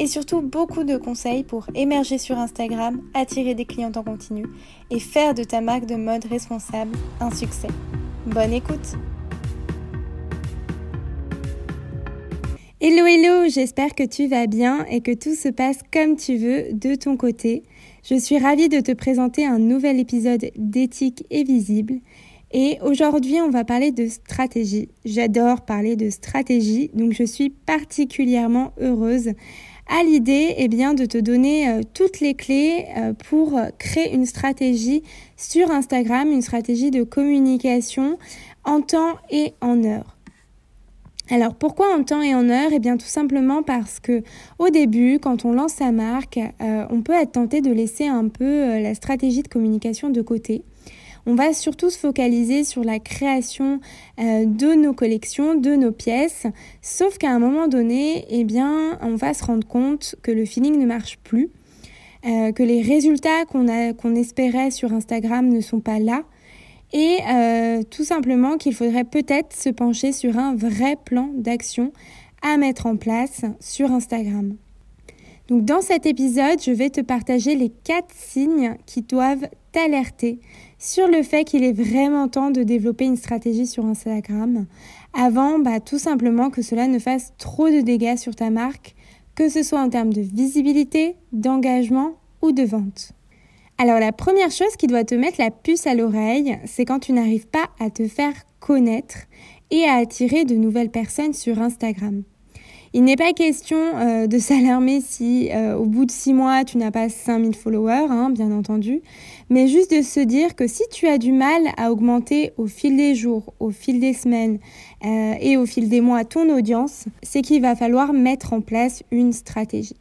et surtout beaucoup de conseils pour émerger sur Instagram, attirer des clients en continu et faire de ta marque de mode responsable un succès. Bonne écoute Hello hello, j'espère que tu vas bien et que tout se passe comme tu veux de ton côté. Je suis ravie de te présenter un nouvel épisode d'éthique et visible et aujourd'hui, on va parler de stratégie. J'adore parler de stratégie, donc je suis particulièrement heureuse à l'idée eh bien, de te donner euh, toutes les clés euh, pour créer une stratégie sur Instagram, une stratégie de communication en temps et en heure. Alors pourquoi en temps et en heure? Eh bien tout simplement parce que au début, quand on lance sa marque, euh, on peut être tenté de laisser un peu la stratégie de communication de côté. On va surtout se focaliser sur la création euh, de nos collections, de nos pièces, sauf qu'à un moment donné, eh bien, on va se rendre compte que le feeling ne marche plus, euh, que les résultats qu'on espérait sur Instagram ne sont pas là, et euh, tout simplement qu'il faudrait peut-être se pencher sur un vrai plan d'action à mettre en place sur Instagram. Donc dans cet épisode, je vais te partager les quatre signes qui doivent t'alerter sur le fait qu'il est vraiment temps de développer une stratégie sur Instagram avant bah, tout simplement que cela ne fasse trop de dégâts sur ta marque, que ce soit en termes de visibilité, d'engagement ou de vente. Alors la première chose qui doit te mettre la puce à l'oreille, c'est quand tu n'arrives pas à te faire connaître et à attirer de nouvelles personnes sur Instagram. Il n'est pas question euh, de s'alarmer si euh, au bout de six mois tu n'as pas 5000 followers, hein, bien entendu, mais juste de se dire que si tu as du mal à augmenter au fil des jours, au fil des semaines euh, et au fil des mois ton audience, c'est qu'il va falloir mettre en place une stratégie.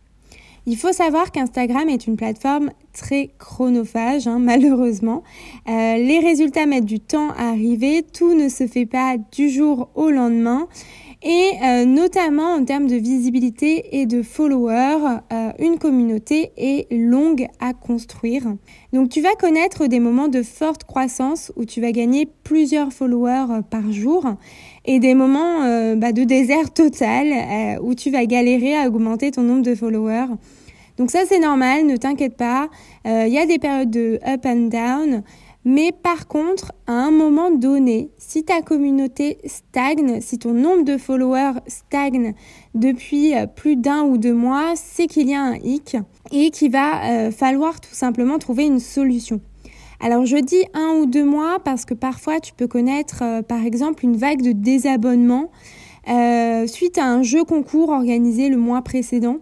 Il faut savoir qu'Instagram est une plateforme très chronophage, hein, malheureusement. les résultats mettent du temps à arriver, tout ne se fait pas du jour au lendemain et euh, notamment en termes de visibilité et de followers, euh, une communauté est longue à construire. Donc tu vas connaître des moments de forte croissance où tu vas gagner plusieurs followers euh, par jour et des moments bah, de désert total où tu vas galérer à augmenter ton nombre de followers. Donc ça c'est normal, ne t'inquiète pas. Il y a des périodes de up and down. Mais par contre, à un moment donné, si ta communauté stagne, si ton nombre de followers stagne depuis euh, plus d'un ou deux mois, c'est qu'il y a un hic et qu'il va euh, falloir tout simplement trouver une solution. Alors je dis un ou deux mois parce que parfois tu peux connaître euh, par exemple une vague de désabonnement suite à un jeu concours organisé le mois précédent.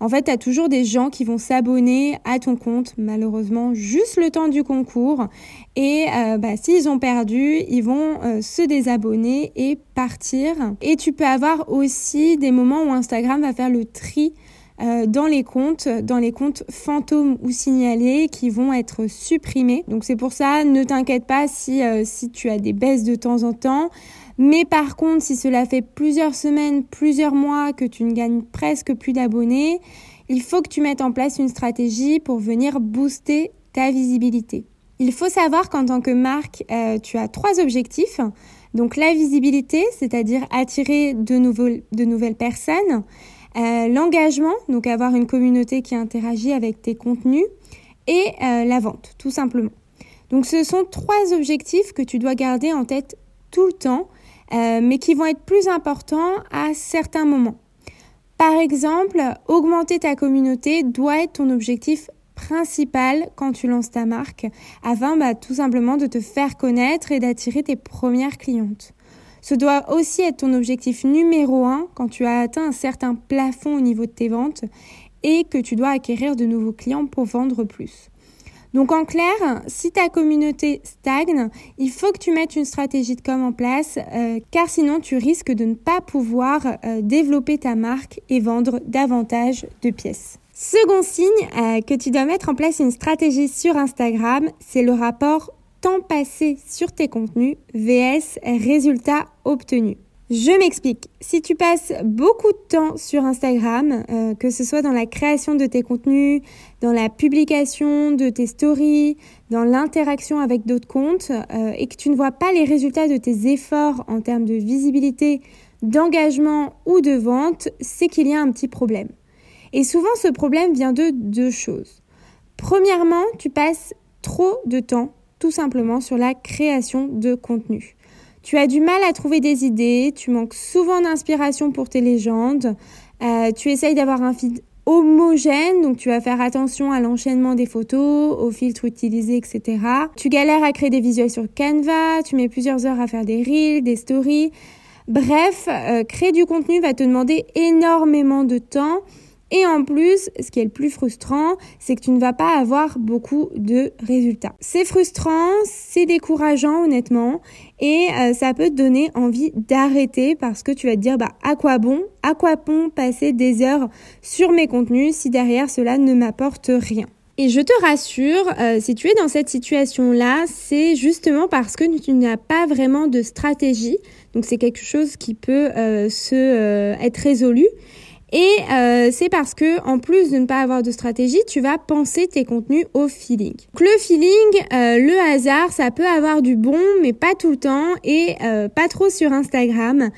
En fait, tu as toujours des gens qui vont s'abonner à ton compte, malheureusement, juste le temps du concours. Et euh, bah, s'ils ont perdu, ils vont euh, se désabonner et partir. Et tu peux avoir aussi des moments où Instagram va faire le tri euh, dans les comptes, dans les comptes fantômes ou signalés qui vont être supprimés. Donc c'est pour ça, ne t'inquiète pas si, si tu as des baisses de temps en temps. Mais par contre, si cela fait plusieurs semaines, plusieurs mois que tu ne gagnes presque plus d'abonnés, il faut que tu mettes en place une stratégie pour venir booster ta visibilité. Il faut savoir qu'en tant que marque, euh, tu as trois objectifs. Donc la visibilité, c'est-à-dire attirer de, nouvelles personnes. Euh, l'engagement, donc avoir une communauté qui interagit avec tes contenus. Et euh, la vente, tout simplement. Donc ce sont trois objectifs que tu dois garder en tête tout le temps euh, mais qui vont être plus importants à certains moments. Par exemple, augmenter ta communauté doit être ton objectif principal quand tu lances ta marque, afin bah, tout simplement de te faire connaître et d'attirer tes premières clientes. Ce doit aussi être ton objectif numéro un quand tu as atteint un certain plafond au niveau de tes ventes et que tu dois acquérir de nouveaux clients pour vendre plus. Donc en clair, si ta communauté stagne, il faut que tu mettes une stratégie de com en place, euh, car sinon tu risques de ne pas pouvoir euh, développer ta marque et vendre davantage de pièces. Second signe euh, que tu dois mettre en place une stratégie sur Instagram, c'est le rapport temps passé sur tes contenus vs résultats obtenus. Je m'explique. Si tu passes beaucoup de temps sur Instagram, euh, que ce soit dans la création de tes contenus, dans la publication de tes stories, dans l'interaction avec d'autres comptes, euh, et que tu ne vois pas les résultats de tes efforts en termes de visibilité, d'engagement ou de vente, c'est qu'il y a un petit problème. Et souvent, ce problème vient de deux choses. Premièrement, tu passes trop de temps tout simplement sur la création de contenu. Tu as du mal à trouver des idées, tu manques souvent d'inspiration pour tes légendes, euh, tu essayes d'avoir un feed homogène, donc tu vas faire attention à l'enchaînement des photos, aux filtres utilisés, etc. Tu galères à créer des visuels sur Canva, tu mets plusieurs heures à faire des reels, des stories. Bref, euh, créer du contenu va te demander énormément de temps et en plus, ce qui est le plus frustrant, c'est que tu ne vas pas avoir beaucoup de résultats. C'est frustrant, c'est décourageant honnêtement, et euh, ça peut te donner envie d'arrêter parce que tu vas te dire, bah à quoi bon, à quoi bon passer des heures sur mes contenus si derrière cela ne m'apporte rien? Et je te rassure, euh, si tu es dans cette situation-là, c'est justement parce que tu n'as pas vraiment de stratégie. Donc c'est quelque chose qui peut euh, se être résolu. Et euh, c'est parce que en plus de ne pas avoir de stratégie, tu vas penser tes contenus au feeling. Donc, le feeling, euh, le hasard, ça peut avoir du bon, mais pas tout le temps et euh, pas trop sur Instagram,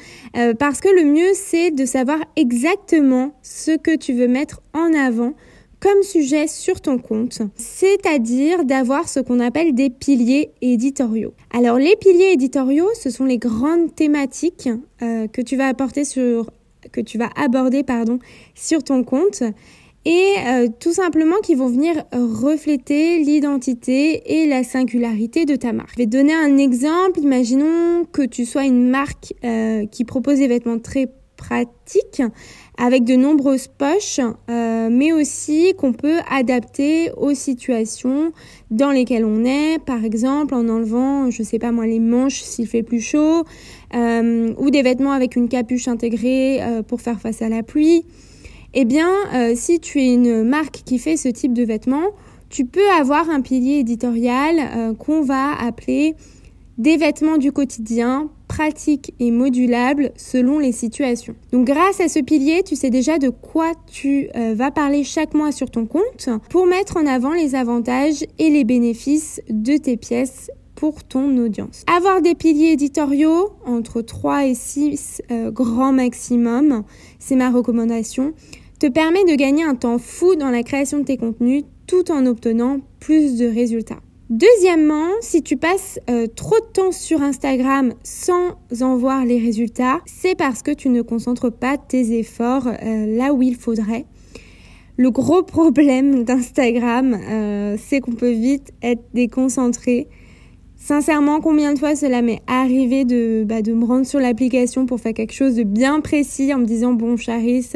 parce que le mieux c'est de savoir exactement ce que tu veux mettre en avant comme sujet sur ton compte, c'est-à-dire d'avoir ce qu'on appelle des piliers éditoriaux. Alors les piliers éditoriaux, ce sont les grandes thématiques que tu vas apporter sur que tu vas aborder pardon, sur ton compte et euh, tout simplement qui vont venir refléter l'identité et la singularité de ta marque. Je vais te donner un exemple. Imaginons que tu sois une marque euh, qui propose des vêtements très pratiques avec de nombreuses poches, euh, mais aussi qu'on peut adapter aux situations dans lesquelles on est, par exemple en enlevant, je sais pas moi, les manches s'il fait plus chaud, euh, ou des vêtements avec une capuche intégrée euh, pour faire face à la pluie. Eh bien, si tu es une marque qui fait ce type de vêtements, tu peux avoir un pilier éditorial qu'on va appeler des vêtements du quotidien pratique et modulable selon les situations. Donc grâce à ce pilier, tu sais déjà de quoi tu euh, vas parler chaque mois sur ton compte pour mettre en avant les avantages et les bénéfices de tes pièces pour ton audience. Avoir des piliers éditoriaux entre 3 et 6 euh, grands maximum, c'est ma recommandation, te permet de gagner un temps fou dans la création de tes contenus tout en obtenant plus de résultats. Deuxièmement, si tu passes euh, trop de temps sur Instagram sans en voir les résultats, c'est parce que tu ne concentres pas tes efforts euh, là où il faudrait. Le gros problème d'Instagram, euh, c'est qu'on peut vite être déconcentré. Sincèrement, combien de fois cela m'est arrivé de, bah, de me rendre sur l'application pour faire quelque chose de bien précis en me disant bon Charis,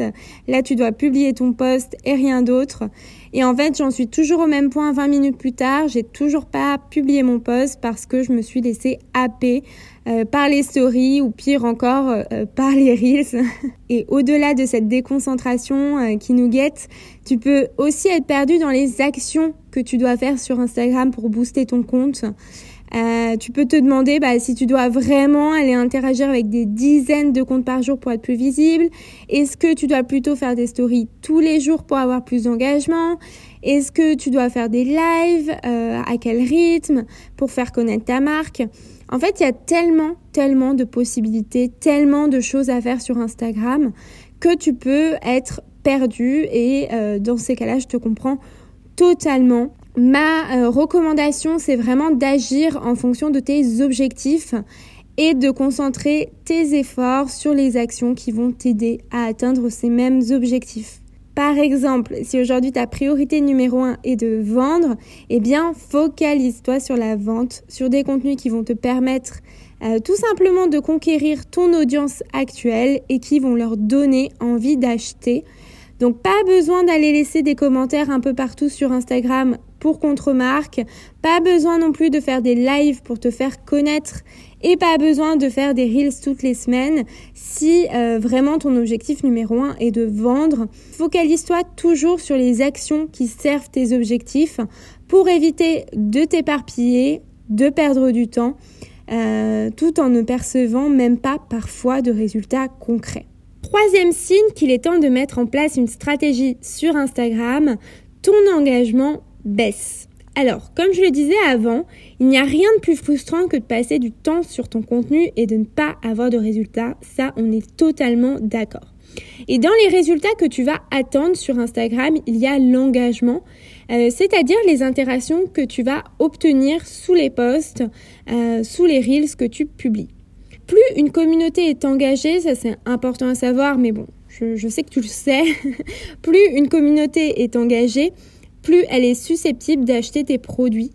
là tu dois publier ton post et rien d'autre. Et en fait, j'en suis toujours au même point 20 minutes plus tard. J'ai toujours pas publié mon post parce que je me suis laissée happer euh, par les stories ou pire encore euh, par les reels. Et au-delà de cette déconcentration euh, qui nous guette, tu peux aussi être perdu dans les actions que tu dois faire sur Instagram pour booster ton compte. Euh, tu peux te demander bah, si tu dois vraiment aller interagir avec des dizaines de comptes par jour pour être plus visible. Est-ce que tu dois plutôt faire des stories tous les jours pour avoir plus d'engagement? Est-ce que tu dois faire des lives euh, À quel rythme Pour faire connaître ta marque? En fait, il y a tellement, tellement de possibilités, tellement de choses à faire sur Instagram que tu peux être perdu et euh, dans ces cas-là, je te comprends totalement. Ma euh, recommandation, c'est vraiment d'agir en fonction de tes objectifs et de concentrer tes efforts sur les actions qui vont t'aider à atteindre ces mêmes objectifs. Par exemple, si aujourd'hui ta priorité numéro un est de vendre, eh bien focalise-toi sur la vente, sur des contenus qui vont te permettre euh, tout simplement de conquérir ton audience actuelle et qui vont leur donner envie d'acheter. Donc pas besoin d'aller laisser des commentaires un peu partout sur Instagram pour contre-marque. Pas besoin non plus de faire des lives pour te faire connaître et pas besoin de faire des reels toutes les semaines si euh, vraiment ton objectif numéro un est de vendre. Focalise-toi toujours sur les actions qui servent tes objectifs pour éviter de t'éparpiller de perdre du temps, euh, tout en ne percevant même pas parfois de résultats concrets. Troisième signe qu'il est temps de mettre en place une stratégie sur Instagram, ton engagement baisse. Alors, comme je le disais avant, il n'y a rien de plus frustrant que de passer du temps sur ton contenu et de ne pas avoir de résultats. Ça, on est totalement d'accord. Et dans les résultats que tu vas attendre sur Instagram, il y a l'engagement, euh, c'est-à-dire les interactions que tu vas obtenir sous les posts, euh, sous les reels que tu publies. Plus une communauté est engagée, ça c'est important à savoir, mais bon, je, je sais que tu le sais, plus une communauté est engagée, plus elle est susceptible d'acheter tes produits.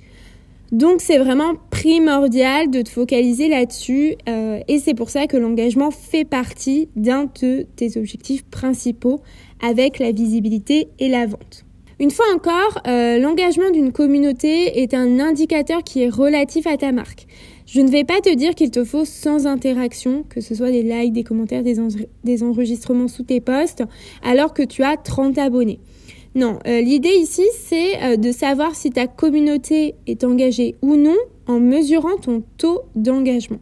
Donc c'est vraiment primordial de te focaliser là-dessus euh, et c'est pour ça que l'engagement fait partie d'un de tes objectifs principaux avec la visibilité et la vente. Une fois encore, euh, l'engagement d'une communauté est un indicateur qui est relatif à ta marque. Je ne vais pas te dire qu'il te faut sans interaction, que ce soit des likes, des commentaires, des, des enregistrements sous tes posts, alors que tu as 30 abonnés. Non, euh, l'idée ici, c'est euh, de savoir si ta communauté est engagée ou non en mesurant ton taux d'engagement.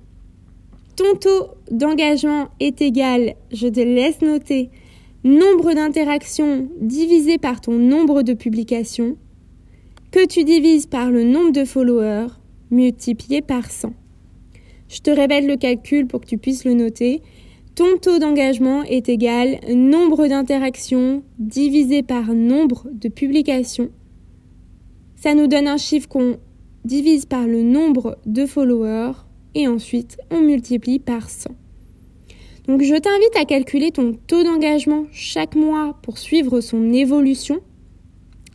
Ton taux d'engagement est égal, je te laisse noter, nombre d'interactions divisé par ton nombre de publications, que tu divises par le nombre de followers multiplié par 100. Je te répète le calcul pour que tu puisses le noter. Ton taux d'engagement est égal nombre d'interactions divisé par nombre de publications. Ça nous donne un chiffre qu'on divise par le nombre de followers et ensuite on multiplie par 100. Donc je t'invite à calculer ton taux d'engagement chaque mois pour suivre son évolution.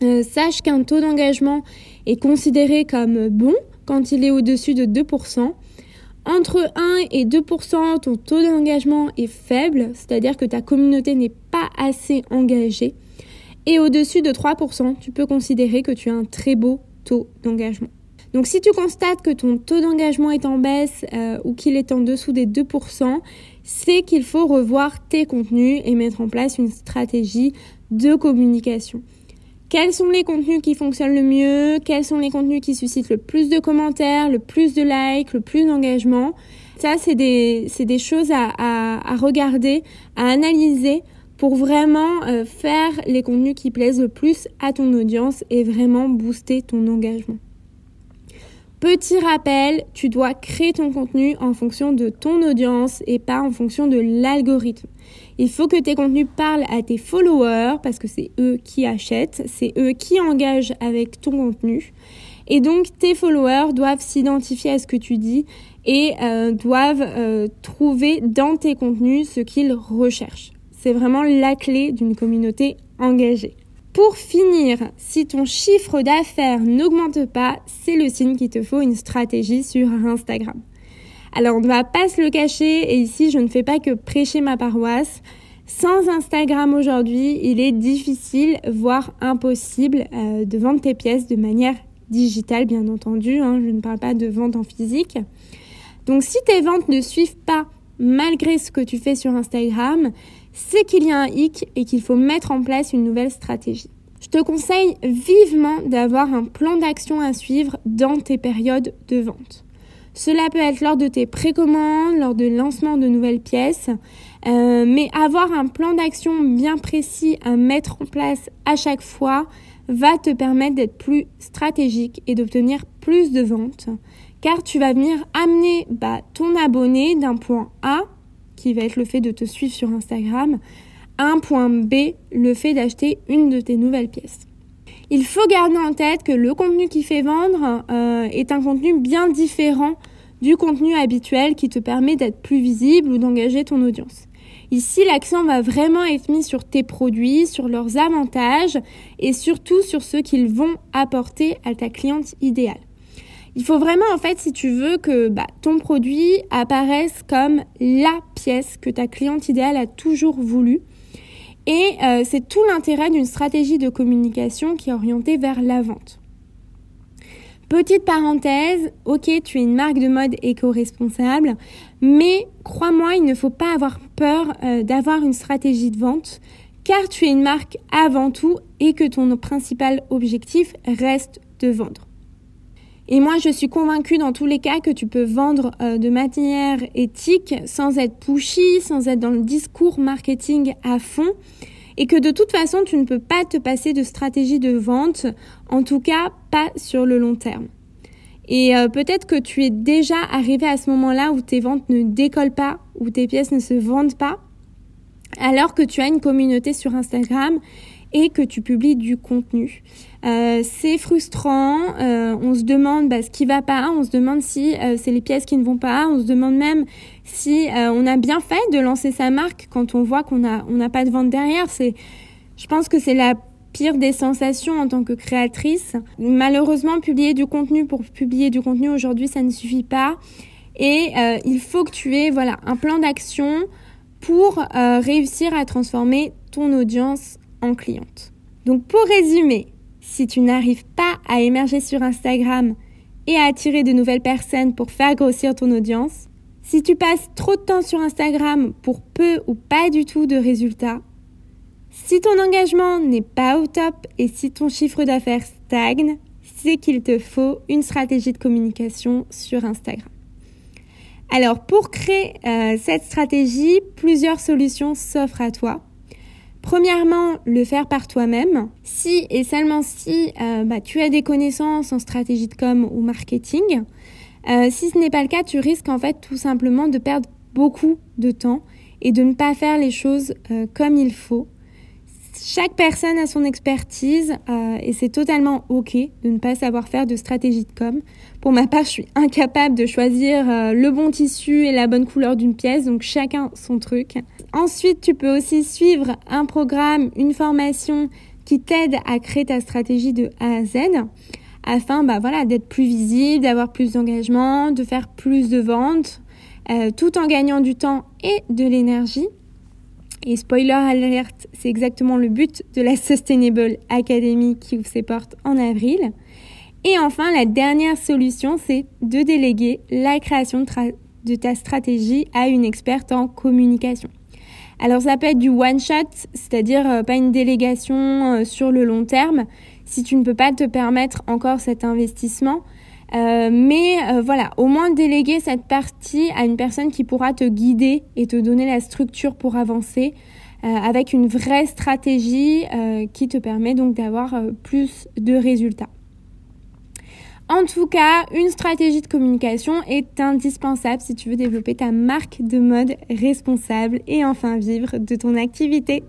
Euh, sache qu'un taux d'engagement est considéré comme bon quand il est au-dessus de 2%. Entre 1 et 2% ton taux d'engagement est faible, c'est-à-dire que ta communauté n'est pas assez engagée. Et au-dessus de 3% tu peux considérer que tu as un très beau taux d'engagement. Donc si tu constates que ton taux d'engagement est en baisse euh, ou qu'il est en dessous des 2% c'est qu'il faut revoir tes contenus et mettre en place une stratégie de communication. Quels sont les contenus qui fonctionnent le mieux Quels sont les contenus qui suscitent le plus de commentaires, le plus de likes, le plus d'engagement Ça, c'est des, des, choses à, regarder, à analyser pour vraiment euh, faire les contenus qui plaisent le plus à ton audience et vraiment booster ton engagement. Petit rappel, tu dois créer ton contenu en fonction de ton audience et pas en fonction de l'algorithme. Il faut que tes contenus parlent à tes followers parce que c'est eux qui achètent, c'est eux qui engagent avec ton contenu. Et donc tes followers doivent s'identifier à ce que tu dis et euh, doivent euh, trouver dans tes contenus ce qu'ils recherchent. C'est vraiment la clé d'une communauté engagée. Pour finir, si ton chiffre d'affaires n'augmente pas, c'est le signe qu'il te faut une stratégie sur Instagram. Alors on ne va pas se le cacher et ici je ne fais pas que prêcher ma paroisse. Sans Instagram aujourd'hui, il est difficile, voire impossible, euh, de vendre tes pièces de manière digitale, bien entendu. Hein. je ne parle pas de vente en physique. Donc si tes ventes ne suivent pas malgré ce que tu fais sur Instagram, c'est qu'il y a un hic et qu'il faut mettre en place une nouvelle stratégie. Je te conseille vivement d'avoir un plan d'action à suivre dans tes périodes de vente. Cela peut être lors de tes précommandes, lors de lancement de nouvelles pièces, euh, mais avoir un plan d'action bien précis à mettre en place à chaque fois va te permettre d'être plus stratégique et d'obtenir plus de ventes, car tu vas venir amener bah, ton abonné d'un point A qui va être le fait de te suivre sur Instagram. Un point B, le fait d'acheter une de tes nouvelles pièces. Il faut garder en tête que le contenu qui fait vendre euh, est un contenu bien différent du contenu habituel qui te permet d'être plus visible ou d'engager ton audience. Ici, l'accent va vraiment être mis sur tes produits, sur leurs avantages et surtout sur ce qu'ils vont apporter à ta cliente idéale. Il faut vraiment, en fait, si tu veux que bah, ton produit apparaisse comme la pièce que ta cliente idéale a toujours voulu. Et euh, c'est tout l'intérêt d'une stratégie de communication qui est orientée vers la vente. Petite parenthèse, ok, tu es une marque de mode éco-responsable, mais crois-moi, il ne faut pas avoir peur euh, d'avoir une stratégie de vente, car tu es une marque avant tout et que ton principal objectif reste de vendre. Et moi, je suis convaincue dans tous les cas que tu peux vendre euh, de manière éthique sans être pushy, sans être dans le discours marketing à fond. Et que de toute façon, tu ne peux pas te passer de stratégie de vente, en tout cas pas sur le long terme. Et euh, peut-être que tu es déjà arrivé à ce moment-là où tes ventes ne décollent pas, où tes pièces ne se vendent pas, alors que tu as une communauté sur Instagram et que tu publies du contenu. Euh, c'est frustrant, euh, on se demande bah, ce qui va pas, on se demande si euh, c'est les pièces qui ne vont pas, on se demande même si on a bien fait de lancer sa marque quand on voit qu'on n'a on n'a pas de vente derrière. C'est, je pense que c'est la pire des sensations en tant que créatrice. Malheureusement, publier du contenu pour publier du contenu aujourd'hui, ça ne suffit pas. Et il faut que tu aies voilà un plan d'action pour réussir à transformer ton audience en cliente. Donc pour résumer, si tu n'arrives pas à émerger sur Instagram et à attirer de nouvelles personnes pour faire grossir ton audience, si tu passes trop de temps sur Instagram pour peu ou pas du tout de résultats, si ton engagement n'est pas au top et si ton chiffre d'affaires stagne, c'est qu'il te faut une stratégie de communication sur Instagram. Alors pour créer euh, cette stratégie, plusieurs solutions s'offrent à toi. Premièrement, le faire par toi-même. Si et seulement si euh, bah, tu as des connaissances en stratégie de com ou marketing. Euh, si ce n'est pas le cas, tu risques en fait tout simplement de perdre beaucoup de temps et de ne pas faire les choses euh, comme il faut. Chaque personne a son expertise et c'est totalement ok de ne pas savoir faire de stratégie de com. Pour ma part, je suis incapable de choisir le bon tissu et la bonne couleur d'une pièce, donc chacun son truc. Ensuite, tu peux aussi suivre un programme, une formation qui t'aide à créer ta stratégie de A à Z afin bah, d'être plus visible, d'avoir plus d'engagement, de faire plus de ventes, euh, tout en gagnant du temps et de l'énergie. Et spoiler alert, c'est exactement le but de la Sustainable Academy qui ouvre ses portes en avril. Et enfin, la dernière solution, c'est de déléguer la création de ta stratégie à une experte en communication. Alors ça peut être du one shot, c'est-à-dire euh, pas une délégation euh, sur le long terme, si tu ne peux pas te permettre encore cet investissement. Euh, mais voilà, au moins déléguer cette partie à une personne qui pourra te guider et te donner la structure pour avancer avec une vraie stratégie qui te permet donc d'avoir plus de résultats. En tout cas, une stratégie de communication est indispensable si tu veux développer ta marque de mode responsable et enfin vivre de ton activité.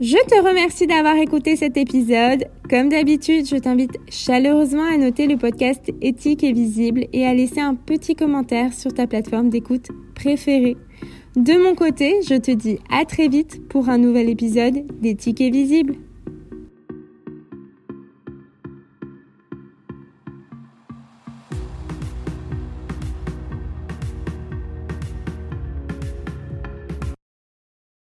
Je te remercie d'avoir écouté cet épisode. Comme d'habitude, je t'invite chaleureusement à noter le podcast éthique et visible et à laisser un petit commentaire sur ta plateforme d'écoute préférée. De mon côté, je te dis à très vite pour un nouvel épisode d'éthique et visible.